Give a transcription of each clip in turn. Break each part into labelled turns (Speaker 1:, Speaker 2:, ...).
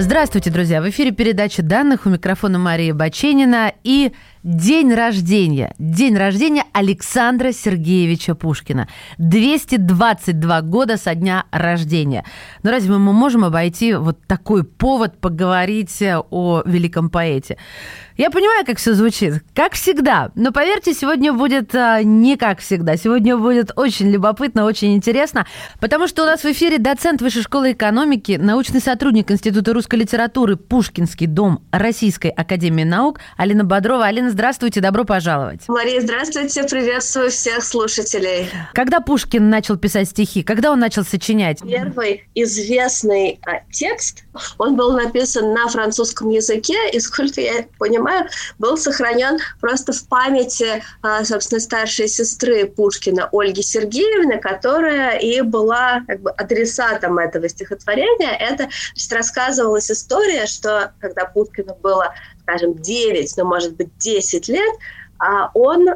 Speaker 1: Здравствуйте, друзья! В эфире передача данных у микрофона Мария Баченина и день рождения. День рождения Александра Сергеевича Пушкина. 222 года со дня рождения. Но разве мы можем обойти вот такой повод поговорить о великом поэте? Я понимаю, как все звучит, как всегда. Но поверьте, сегодня будет а, не как всегда. Сегодня будет очень любопытно, очень интересно, потому что у нас в эфире доцент Высшей школы экономики, научный сотрудник Института русской литературы Пушкинский дом Российской академии наук Алина Бодрова. Алина, здравствуйте, добро пожаловать.
Speaker 2: Мария, здравствуйте, приветствую всех слушателей.
Speaker 1: Когда Пушкин начал писать стихи? Когда он начал сочинять?
Speaker 2: Первый известный а, текст, он был написан на французском языке, и, сколько я понимаю, был сохранен просто в памяти, а, собственно, старшей сестры Пушкина Ольги Сергеевны, которая и была как бы адресатом этого стихотворения. Это рассказывалась история, что когда Пушкину было, скажем, 9, ну, может быть, 10 лет, он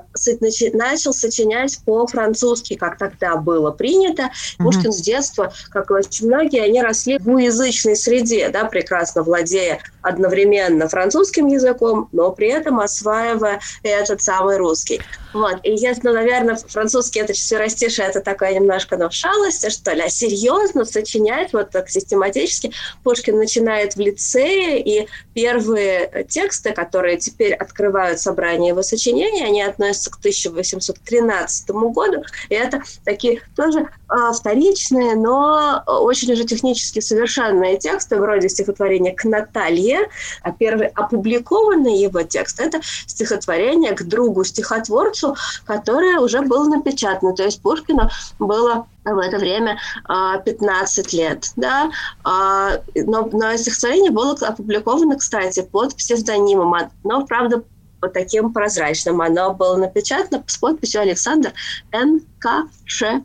Speaker 2: начал сочинять по-французски, как тогда было принято. Mm-hmm. Пушкин с детства, как и очень многие, они росли в двуязычной среде, да, прекрасно владея одновременно французским языком, но при этом осваивая этот самый русский. Вот. И если, ну, наверное, французский это четверостишее, это такая немножко ну, шалость, что ли, а серьезно сочинять вот так систематически Пушкин начинает в лицее, и первые тексты, которые теперь открывают собрание его сочинений, они относятся к 1813 году, и это такие тоже э, вторичные, но очень уже технически совершенные тексты, вроде стихотворения «К Наталье», а первый опубликованный его текст – это стихотворение к другу-стихотворцу, которая уже была напечатана. То есть Пушкину было в это время 15 а, лет. Да? А, но, но стихотворение было опубликовано, кстати, под псевдонимом, но, правда, по таким прозрачным. Оно было напечатано с подписью Александр Н.К.Ш.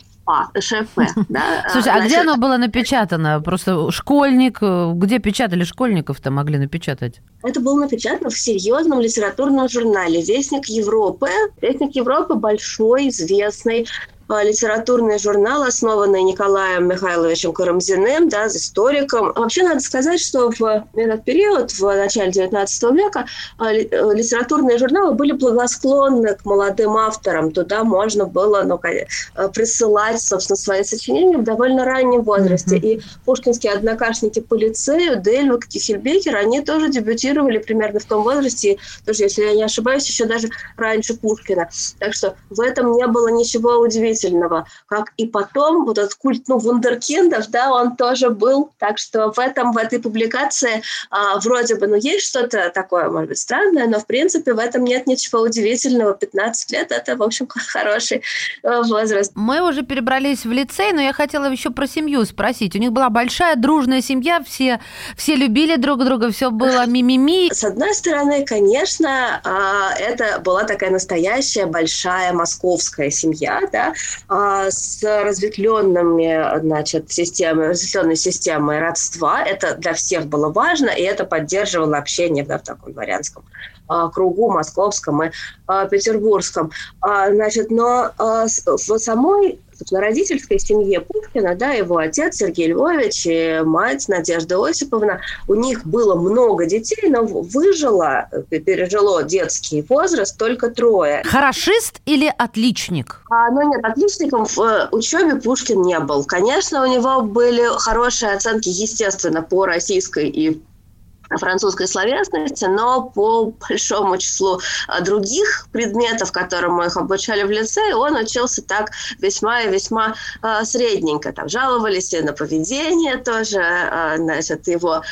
Speaker 2: ШФ. Да?
Speaker 1: Слушай, а где оно было напечатано? Просто школьник, где печатали школьников-то могли напечатать?
Speaker 2: Это было напечатано в серьезном литературном журнале «Вестник Европы». «Вестник Европы» большой, известный, а, литературный журнал, основанный Николаем Михайловичем Карамзиным, да, историком. Вообще надо сказать, что в этот период, в начале XIX века, а, э, литературные журналы были благосклонны к молодым авторам. Туда можно было ну, э, присылать, собственно, свои сочинения в довольно раннем возрасте. Mm-hmm. И пушкинские однокашники по лицею, Дельвик, Кихельбекер, они тоже дебютировали примерно в том возрасте, тоже, если я не ошибаюсь, еще даже раньше Пушкина. Так что в этом не было ничего удивительного удивительного, как и потом вот этот культ, ну, вундеркиндов, да, он тоже был, так что в этом, в этой публикации а, вроде бы, ну, есть что-то такое, может быть, странное, но, в принципе, в этом нет ничего удивительного. 15 лет – это, в общем, хороший э, возраст.
Speaker 1: Мы уже перебрались в лицей, но я хотела еще про семью спросить. У них была большая дружная семья, все, все любили друг друга, все было мимими.
Speaker 2: С одной стороны, конечно, а, это была такая настоящая большая московская семья, да, с разветвленными, значит, системой, разветвленной системой родства. Это для всех было важно, и это поддерживало общение да, в таком дворянском а, кругу московском и а, петербургском. Значит, но в самой собственно, родительской семье Пушкина, да, его отец Сергей Львович и мать Надежда Осиповна, у них было много детей, но выжило, пережило детский возраст только трое.
Speaker 1: Хорошист или отличник?
Speaker 2: А, ну нет, отличником в э, учебе Пушкин не был. Конечно, у него были хорошие оценки, естественно, по российской и французской словесности, но по большому числу а, других предметов, которым их обучали в лицее, он учился так весьма и весьма э, средненько. Там жаловались и на поведение тоже, э, значит, его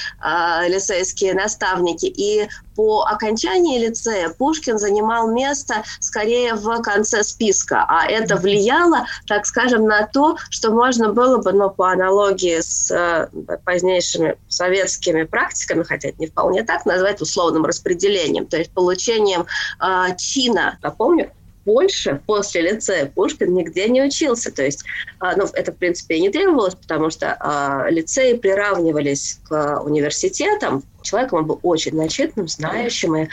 Speaker 2: лицейские наставники. И по окончании лицея Пушкин занимал место скорее в конце списка, а это влияло, так скажем, на то, что можно было бы, но по аналогии с э, позднейшими советскими практиками, хотя это не вполне так, назвать условным распределением, то есть получением э, чина, напомню, больше после лицея Пушкин нигде не учился. То есть, а, ну, это, в принципе, и не требовалось, потому что а, лицеи приравнивались к университетам, человеком, он был очень начитанным, знающим, и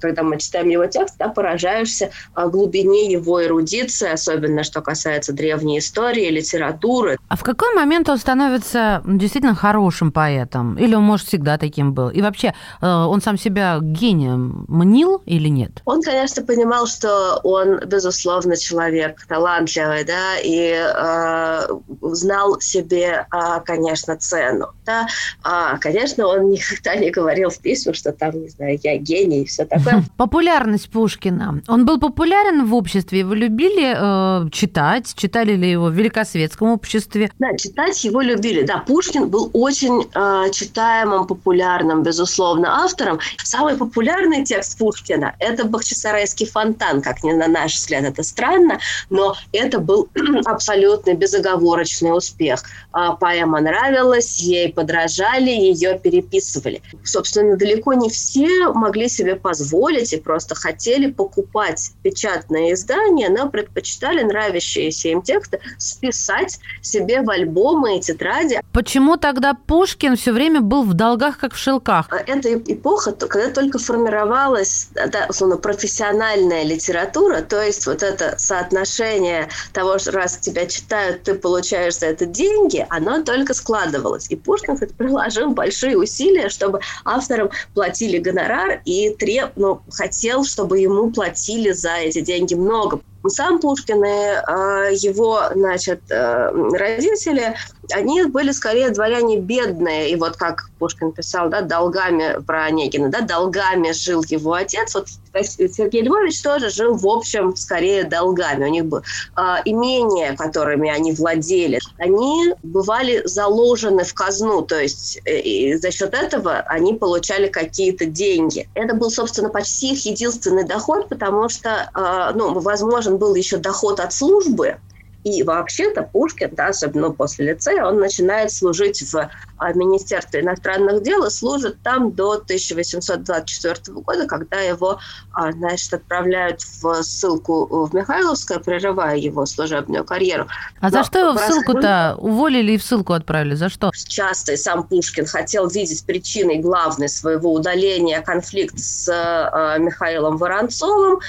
Speaker 2: когда мы читаем его текст, да, поражаешься глубине его эрудиции, особенно что касается древней истории, литературы.
Speaker 1: А в какой момент он становится действительно хорошим поэтом? Или он, может, всегда таким был? И вообще, э, он сам себя гением мнил или нет?
Speaker 2: Он, конечно, понимал, что он, безусловно, человек талантливый, да, и э, знал себе, э, конечно, цену. Да? А, конечно, он никогда не говорил в письмах, что там, не знаю, я гений и все такое.
Speaker 1: Популярность Пушкина. Он был популярен в обществе? Его любили э, читать? Читали ли его в великосветском обществе?
Speaker 2: Да, читать его любили. Да, Пушкин был очень э, читаемым, популярным, безусловно, автором. Самый популярный текст Пушкина – это «Бахчисарайский фонтан», как ни на наш взгляд это странно, но это был абсолютно безоговорочный успех. А, поэма нравилась, ей подражали, ее переписывали собственно, далеко не все могли себе позволить и просто хотели покупать печатные издания, но предпочитали нравящиеся им тексты списать себе в альбомы и тетради.
Speaker 1: Почему тогда Пушкин все время был в долгах, как в шелках? А
Speaker 2: это эпоха, когда только формировалась да, условно, профессиональная литература, то есть вот это соотношение того, что раз тебя читают, ты получаешь за это деньги, оно только складывалось. И Пушкин приложил большие усилия, чтобы авторам платили гонорар и треб, ну, хотел, чтобы ему платили за эти деньги много. Сам Пушкин и э, его, значит, э, родители, они были скорее дворяне бедные. И вот как Пушкин писал, да, долгами про Онегина, да, долгами жил его отец. Вот Сергей Львович тоже жил, в общем, скорее долгами. У них было э, имения, которыми они владели, они бывали заложены в казну, то есть э, за счет этого они получали какие-то деньги. Это был, собственно, почти их единственный доход, потому что, э, ну, возможен был еще доход от службы, и вообще-то Пушкин, да, особенно после лицея, он начинает служить в а, Министерстве иностранных дел и служит там до 1824 года, когда его, а, значит, отправляют в ссылку в Михайловское, прерывая его служебную карьеру.
Speaker 1: А Но за что его в ссылку-то уволили и в ссылку отправили? За что?
Speaker 2: Часто и сам Пушкин хотел видеть причиной главной своего удаления конфликт с э, Михаилом Воронцовым,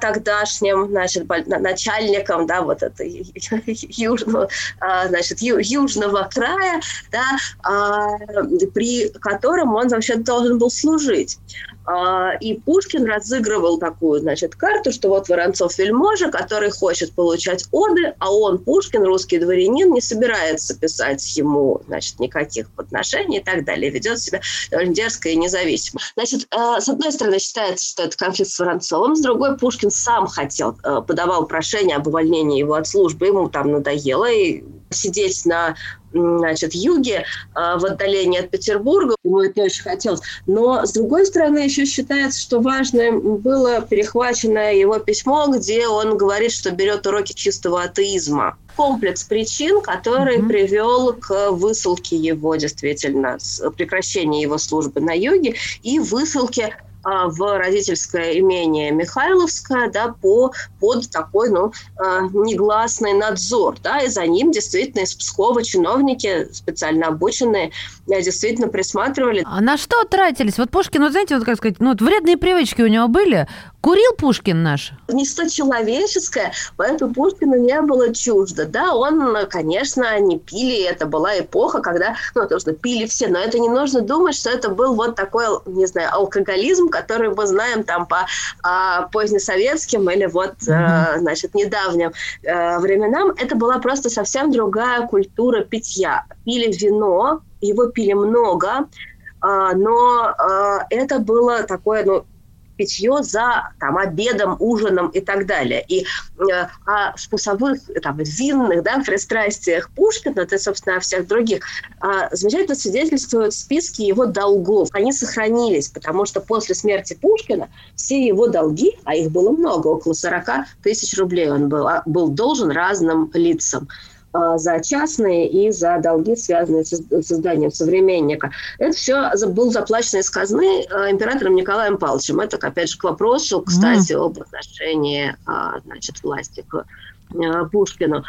Speaker 2: тогдашним, значит, начальником, да, вот этой южного, а, значит, южного края, да, а, при котором он вообще должен был служить. А, и Пушкин разыгрывал такую, значит, карту, что вот Воронцов вельможа, который хочет получать оды, а он, Пушкин, русский дворянин, не собирается писать ему, значит, никаких подношений и так далее, ведет себя довольно дерзко и независимо. Значит, а, с одной стороны, считается, что это конфликт с Воронцовым, с другой, Пушкин сам хотел, а, подавал прошение об увольнении его от службы, ему там надоело, и сидеть на значит, юге, в отдалении от Петербурга. Ему это не очень хотелось. Но, с другой стороны, еще считается, что важным было перехвачено его письмо, где он говорит, что берет уроки чистого атеизма комплекс причин, который mm-hmm. привел к высылке его действительно, прекращению его службы на юге и высылке а, в родительское имение Михайловское, да, по, под такой, ну, а, негласный надзор, да, и за ним действительно из Пскова чиновники специально обученные э, действительно присматривали.
Speaker 1: А на что тратились? Вот Пушкин, вот знаете, вот как сказать, ну, вот вредные привычки у него были, Курил Пушкин наш?
Speaker 2: Нечто человеческое, поэтому Пушкину не было чуждо. Да, он, конечно, не пили, это была эпоха, когда, ну, то, что пили все, но это не нужно думать, что это был вот такой, не знаю, алкоголизм, который мы знаем там по а, позднесоветским или вот, а, значит, недавним а, временам. Это была просто совсем другая культура питья. Пили вино, его пили много, а, но а, это было такое, ну, питье за там, обедом, ужином и так далее. И э, о вкусовых, там, винных да, пристрастиях Пушкина, это, собственно, о всех других, э, замечательно свидетельствуют списки его долгов. Они сохранились, потому что после смерти Пушкина все его долги, а их было много, около 40 тысяч рублей он был, а, был должен разным лицам. А, за частные и за долги, связанные с созданием современника. Это все был заплачено из казны а, императором Николаем Павловичем. Это, опять же, к вопросу, кстати, об отношении а, значит, власти к Пушкину.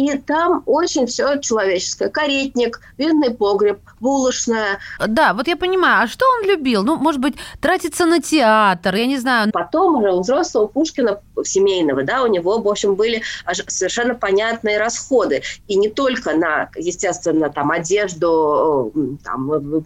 Speaker 2: И там очень все человеческое. Каретник, винный погреб, булочная.
Speaker 1: Да, вот я понимаю. А что он любил? Ну, может быть, тратиться на театр, я не знаю.
Speaker 2: Потом уже у взрослого Пушкина семейного, да, у него, в общем, были совершенно понятные расходы. И не только на, естественно, там, одежду, там,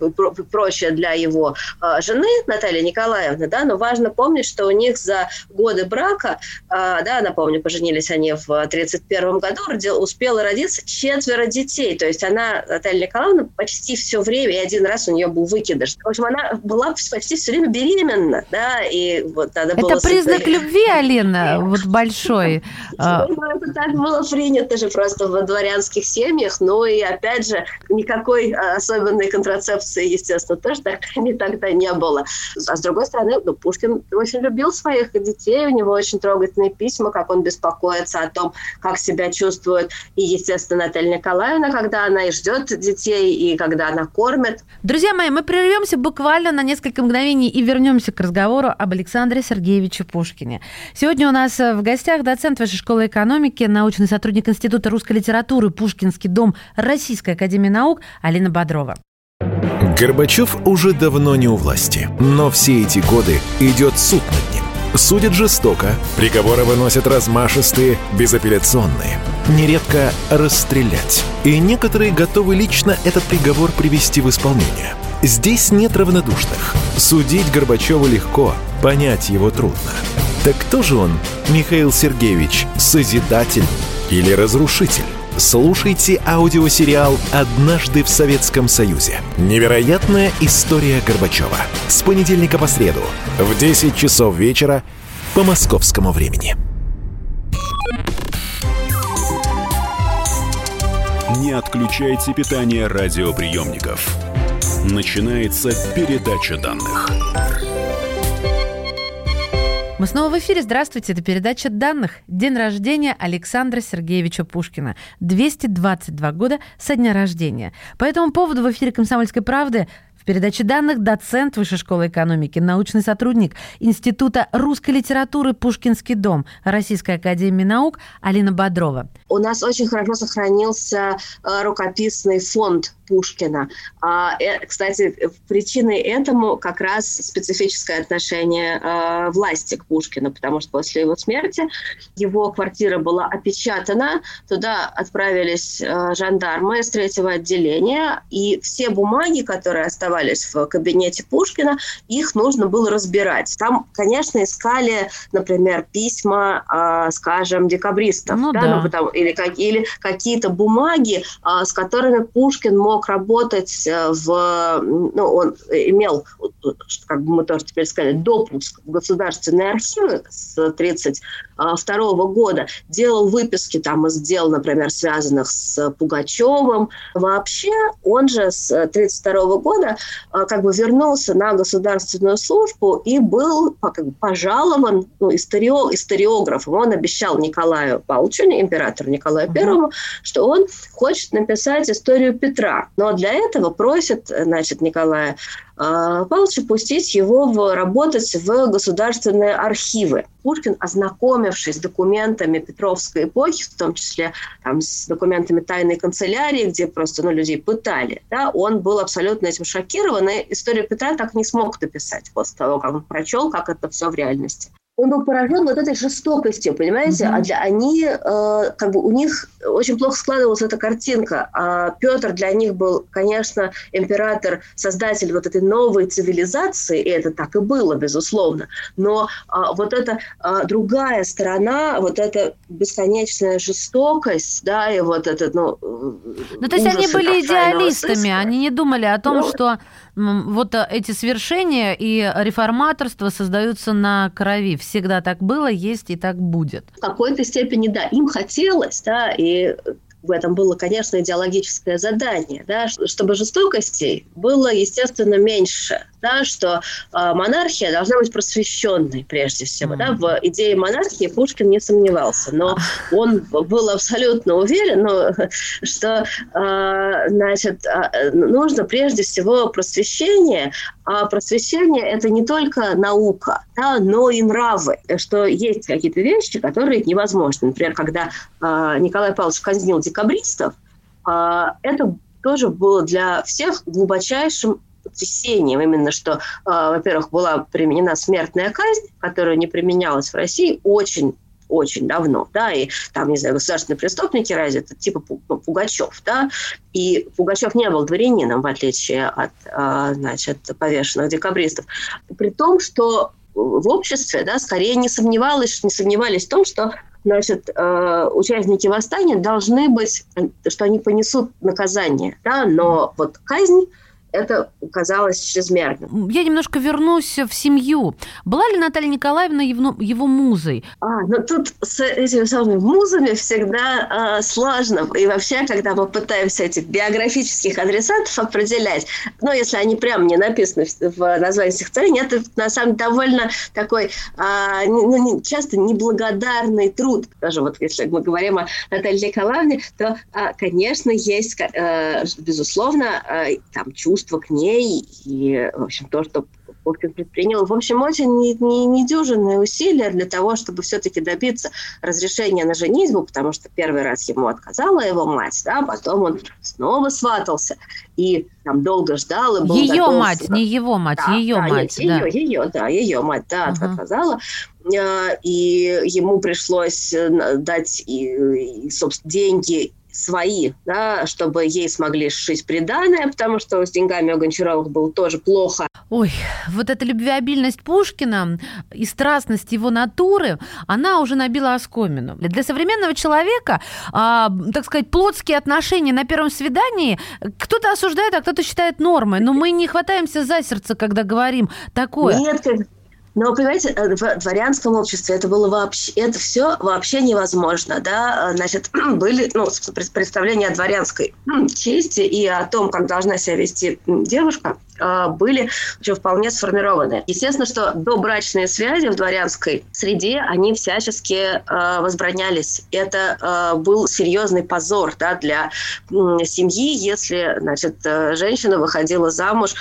Speaker 2: прочее для его э, жены Натальи Николаевны, да, но важно помнить, что у них за годы брака, э, да, напомню, поженились они в 1931 году, родил, успела родиться четверо детей. То есть она, Наталья Николаевна, почти все время, и один раз у нее был выкидыш. В общем, она была почти все время беременна, да, и вот надо
Speaker 1: Это
Speaker 2: было...
Speaker 1: Это признак создать... любви, Алина, вот большой.
Speaker 2: А. Это так было принято же просто в дворянских семьях, но и, опять же, никакой а, особенной контрацепции, естественно, тоже тогда не было. А с другой стороны, ну, Пушкин очень любил своих детей, у него очень трогательные письма, как он беспокоится о том, как себя чувствует и, естественно, Наталья Николаевна, когда она и ждет детей, и когда она кормит.
Speaker 1: Друзья мои, мы прервемся буквально на несколько мгновений и вернемся к разговору об Александре Сергеевиче Пушкине. Сегодня у нас в гостях доцент Высшей школы экономики, научный сотрудник Института русской литературы Пушкинский дом Российской академии наук Алина Бодрова.
Speaker 3: Горбачев уже давно не у власти, но все эти годы идет суд над судят жестоко, приговоры выносят размашистые, безапелляционные. Нередко расстрелять. И некоторые готовы лично этот приговор привести в исполнение. Здесь нет равнодушных. Судить Горбачева легко, понять его трудно. Так кто же он, Михаил Сергеевич, созидатель или разрушитель? Слушайте аудиосериал «Однажды в Советском Союзе». Невероятная история Горбачева. С понедельника по среду в 10 часов вечера по московскому времени.
Speaker 4: Не отключайте питание радиоприемников. Начинается передача данных.
Speaker 1: Мы снова в эфире. Здравствуйте. Это передача данных. День рождения Александра Сергеевича Пушкина. 222 года со дня рождения. По этому поводу в эфире «Комсомольской правды» В передаче данных доцент Высшей школы экономики, научный сотрудник Института русской литературы «Пушкинский дом» Российской академии наук Алина Бодрова.
Speaker 2: У нас очень хорошо сохранился э, рукописный фонд Пушкина. А, э, кстати, причиной этому как раз специфическое отношение э, власти к Пушкину, потому что после его смерти его квартира была опечатана, туда отправились жандармы с третьего отделения, и все бумаги, которые оставались в кабинете Пушкина, их нужно было разбирать. Там, конечно, искали, например, письма, э, скажем, декабристов, ну, да, да. Ну, потому, или, или какие-то бумаги, э, с которыми Пушкин мог работать э, в... Ну, он имел, как бы мы тоже теперь сказали, допуск в государственные архивы с 1932 года, делал выписки там из дел, например, связанных с Пугачевым. Вообще, он же с 1932 года а, как бы вернулся на государственную службу и был как бы, пожалован ну, историо, историографом. Он обещал Николаю Павловичу, императору Николаю Первому, что он хочет написать историю Петра. Но для этого просит значит, Николая а, Павловича пустить его в, работать в государственные архивы. Пушкин, ознакомившись с документами Петровской эпохи, в том числе там, с документами тайной канцелярии, где просто ну, людей пытали, да, он был абсолютно этим шокирован, и историю Петра так не смог написать после того, как он прочел, как это все в реальности он был поражен вот этой жестокостью, понимаете? Mm-hmm. А для они, э, как бы у них очень плохо складывалась эта картинка. А Петр для них был, конечно, император, создатель вот этой новой цивилизации, и это так и было, безусловно. Но а, вот эта а, другая сторона, вот эта бесконечная жестокость, да, и вот этот, ну...
Speaker 1: Ну, то есть они были идеалистами, они не думали о том, ну, что вот эти свершения и реформаторство создаются на крови. Всегда так было, есть и так будет.
Speaker 2: В какой-то степени, да, им хотелось, да, и в этом было, конечно, идеологическое задание, да, чтобы жестокостей было, естественно, меньше, да, что э, монархия должна быть просвещенной прежде всего. Mm-hmm. Да, в идее монархии Пушкин не сомневался, но он был абсолютно уверен, ну, что э, значит, э, нужно прежде всего просвещение, а просвещение – это не только наука, да, но и нравы, что есть какие-то вещи, которые невозможны. Например, когда э, Николай Павлович казнил декабристов, э, это тоже было для всех глубочайшим потрясением именно, что, э, во-первых, была применена смертная казнь, которая не применялась в России очень очень давно, да, и там, не знаю, государственные преступники разве это типа ну, Пугачев, да, и Пугачев не был дворянином, в отличие от, э, значит, повешенных декабристов, при том, что в обществе, да, скорее не сомневалось, не сомневались в том, что значит, э, участники восстания должны быть, что они понесут наказание, да, но вот казнь это казалось чрезмерным.
Speaker 1: Я немножко вернусь в семью. Была ли Наталья Николаевна его, его музой?
Speaker 2: А, ну тут с этими самыми музами всегда э, сложно. И вообще, когда мы пытаемся этих биографических адресатов определять, ну, если они прямо не написаны в, в названии стихотворения, это на самом деле довольно такой э, ну, часто неблагодарный труд. Даже вот если мы говорим о Наталье Николаевне, то, э, конечно, есть, э, безусловно, э, там чувство чувство к ней и, в общем, то, что Пушкин предпринял, в общем, очень недюжинные усилия для того, чтобы все-таки добиться разрешения на женитьбу, потому что первый раз ему отказала его мать, да, потом он снова сватался и там долго ждал. И был
Speaker 1: ее готов... мать, не его мать, да, ее
Speaker 2: да,
Speaker 1: мать.
Speaker 2: Ее, да. ее, да, ее мать, да, угу. отказала. Э, и ему пришлось э, дать, и, и, собственно, деньги свои, да, чтобы ей смогли сшить приданное, потому что с деньгами у Гончаровых было тоже плохо.
Speaker 1: Ой, вот эта любвеобильность Пушкина и страстность его натуры, она уже набила оскомину. Для современного человека, а, так сказать, плотские отношения на первом свидании кто-то осуждает, а кто-то считает нормой. Но мы не хватаемся за сердце, когда говорим такое.
Speaker 2: Нет, но, понимаете, э, в дворянском обществе это было вообще, это все вообще невозможно, да, э, значит, были, ну, представления о дворянской чести и о том, как должна себя вести девушка, э, были еще вполне сформированы. Естественно, что добрачные связи в дворянской среде, они всячески возбранялись. Это был серьезный позор да, для семьи, если значит, женщина выходила замуж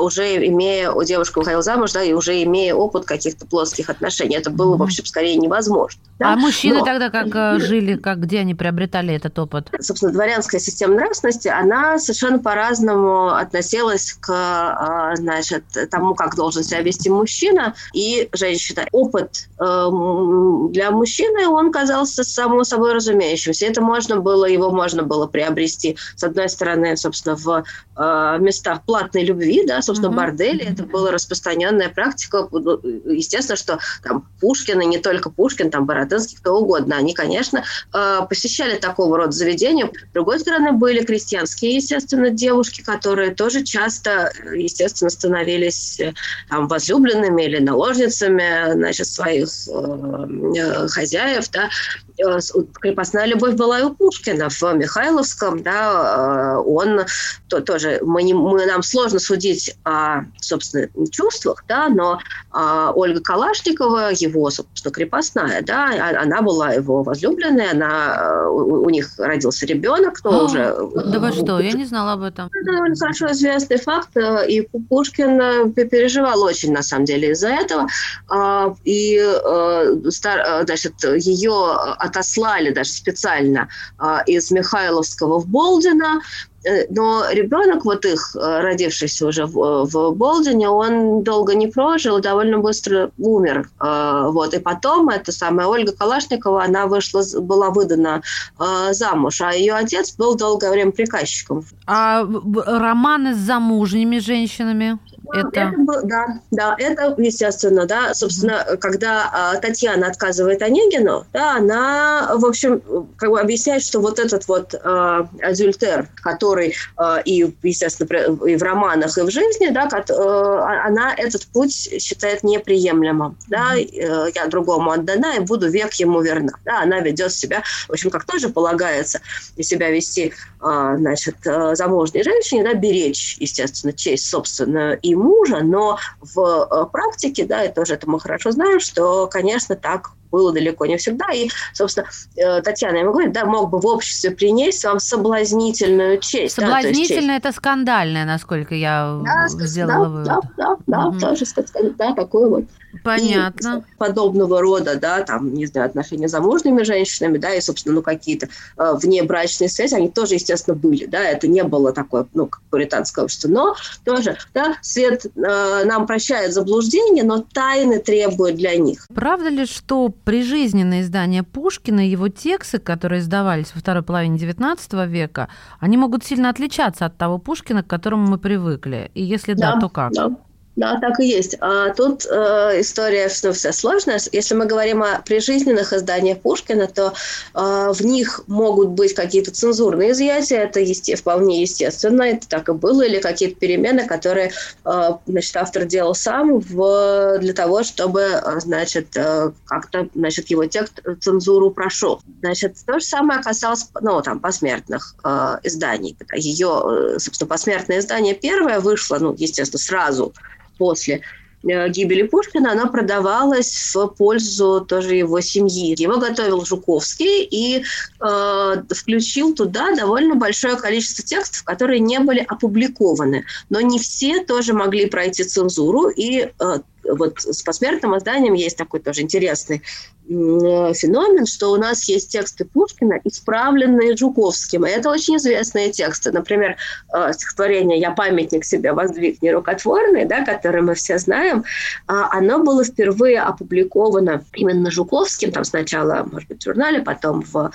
Speaker 2: уже имея, у девушки выходила замуж, да, и уже имея опыт каких-то плоских отношений. Это было, в общем, скорее невозможно. Да?
Speaker 1: А мужчины Но... тогда как э, жили, как где они приобретали этот опыт?
Speaker 2: Собственно, дворянская система нравственности, она совершенно по-разному относилась к, а, значит, тому, как должен себя вести мужчина и женщина. Опыт эм, для мужчины, он казался само собой разумеющимся. Это можно было, его можно было приобрести, с одной стороны, собственно, в э, местах платной любви, да, да, собственно, mm-hmm. бордели, это была распространенная практика. Ну, естественно, что там Пушкин, и не только Пушкин, там Бородинский, кто угодно, они, конечно, э, посещали такого рода заведения. С другой стороны, были крестьянские, естественно, девушки, которые тоже часто, естественно, становились э, там возлюбленными или наложницами, значит, своих э, хозяев, да, крепостная любовь была и у Пушкина в Михайловском, да, он то, тоже, мы, не, мы, нам сложно судить о, собственно, чувствах, да, но а, Ольга Калашникова, его, собственно, крепостная, да, а, она была его возлюбленная, она, у, у них родился ребенок, но а, уже...
Speaker 1: Да вы что, я не знала об этом.
Speaker 2: Это довольно хорошо известный факт, э, и Пушкин э, переживал очень, на самом деле, из-за этого, а, и, э, значит, ее отослали даже специально из Михайловского в Болдино, Э, но ребенок вот их, э, родившийся уже в, в Болдине, он долго не прожил, довольно быстро умер. Э, вот. И потом эта самая Ольга Калашникова, она вышла, была выдана замуж, а ее отец был долгое время приказчиком.
Speaker 1: А романы с замужними женщинами? Это... это
Speaker 2: был, да, да, это естественно, да. Собственно, mm-hmm. когда а, Татьяна отказывает Онегину, да, она, в общем, как бы объясняет, что вот этот вот а, адюльтер, который а, и, естественно, и в романах, и в жизни, да, как, а, она этот путь считает неприемлемым, да, mm-hmm. я другому отдана и буду век ему верна, да, она ведет себя, в общем, как тоже полагается, себя вести, а, значит, замужней женщине, да, беречь, естественно, честь собственную и мужа, но в э, практике, да, и тоже это мы хорошо знаем, что, конечно, так было далеко не всегда. И, собственно, э, Татьяна ему говорит, да, мог бы в обществе принести вам соблазнительную честь.
Speaker 1: Соблазнительная да, – это скандальная, насколько я да, сделала
Speaker 2: да, вывод. Да, да, да, угу. тоже, да, такое вот.
Speaker 1: Понятно.
Speaker 2: И подобного рода, да, там, не знаю, отношения с замужними женщинами, да, и, собственно, ну, какие-то э, внебрачные связи, они тоже, естественно, были, да, это не было такое, ну, как пуританское общество, но тоже, да, свет э, нам прощает заблуждение, но тайны требует для них.
Speaker 1: Правда ли, что прижизненные издания Пушкина, его тексты, которые издавались во второй половине XIX века, они могут сильно отличаться от того Пушкина, к которому мы привыкли? И если да, да то как?
Speaker 2: Да. Да, так и есть. А тут э, история ну, вся сложная. Если мы говорим о прижизненных изданиях Пушкина, то э, в них могут быть какие-то цензурные изъятия, это есте, вполне естественно, это так и было, или какие-то перемены, которые э, значит, автор делал сам в, для того, чтобы э, значит, э, как-то значит, его текст цензуру прошел. Значит, то же самое касалось ну, там, посмертных э, изданий. Ее, э, собственно, посмертное издание первое вышло, ну, естественно, сразу после э, гибели Пушкина, она продавалась в пользу тоже его семьи. Его готовил Жуковский и э, включил туда довольно большое количество текстов, которые не были опубликованы. Но не все тоже могли пройти цензуру, и э, вот с посмертным изданием есть такой тоже интересный феномен, что у нас есть тексты Пушкина, исправленные Жуковским. Это очень известные тексты. Например, э, стихотворение «Я памятник себе воздвиг нерукотворный», да, которое мы все знаем, а, оно было впервые опубликовано именно Жуковским, там сначала, может быть, в журнале, потом в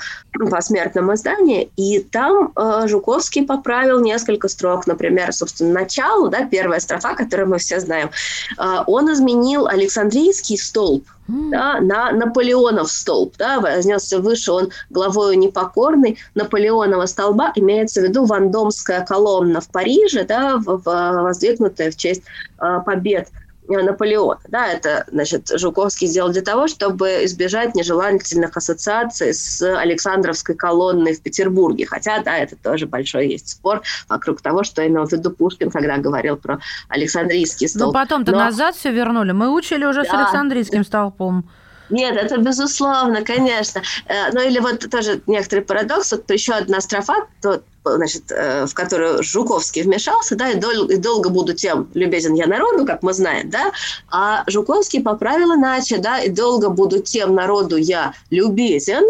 Speaker 2: посмертном издании, и там э, Жуковский поправил несколько строк, например, собственно, начало, да, первая строфа, которую мы все знаем, э, он изменил Александрийский столб, да, на Наполеонов столб, да, вознесся выше он главою непокорный Наполеонова столба, имеется в виду Вандомская колонна в Париже, да, в, в, воздвигнутая в честь э, побед Наполеона. Да, это, значит, Жуковский сделал для того, чтобы избежать нежелательных ассоциаций с Александровской колонной в Петербурге. Хотя, да, это тоже большой есть спор вокруг того, что имел в виду Пушкин, когда говорил про Александрийский ну, столб.
Speaker 1: Ну, потом-то Но... назад все вернули. Мы учили уже да. с Александрийским столпом.
Speaker 2: Нет, это безусловно, конечно. Э, ну или вот тоже некоторый парадокс. Вот еще одна строфа, то, значит, э, в которую Жуковский вмешался, да, и, дол- и долго буду тем любезен я народу, как мы знаем, да, а Жуковский поправил иначе, да, и долго буду тем народу я любезен,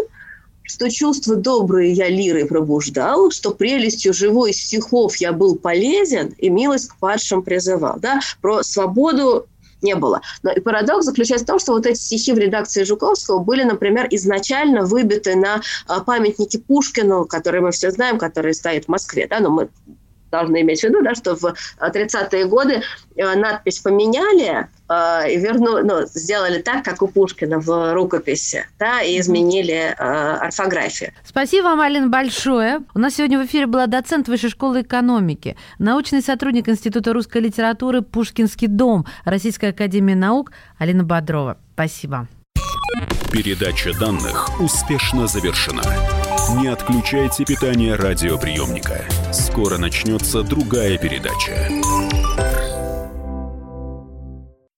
Speaker 2: что чувства добрые я лирой пробуждал, что прелестью живой стихов я был полезен и милость к падшим призывал. Да? Про свободу не было. Но и парадокс заключается в том, что вот эти стихи в редакции Жуковского были, например, изначально выбиты на а, памятнике Пушкину, который мы все знаем, который стоит в Москве, да, но мы должны иметь в виду, да, что в 30-е годы э, надпись поменяли э, и верну, ну, сделали так, как у Пушкина в рукописи, да, и изменили э, орфографию.
Speaker 1: Спасибо вам, Алина, большое. У нас сегодня в эфире была доцент Высшей школы экономики, научный сотрудник Института русской литературы «Пушкинский дом» Российской академии наук Алина Бодрова. Спасибо.
Speaker 4: Передача данных успешно завершена. Не отключайте питание радиоприемника. Скоро начнется другая передача.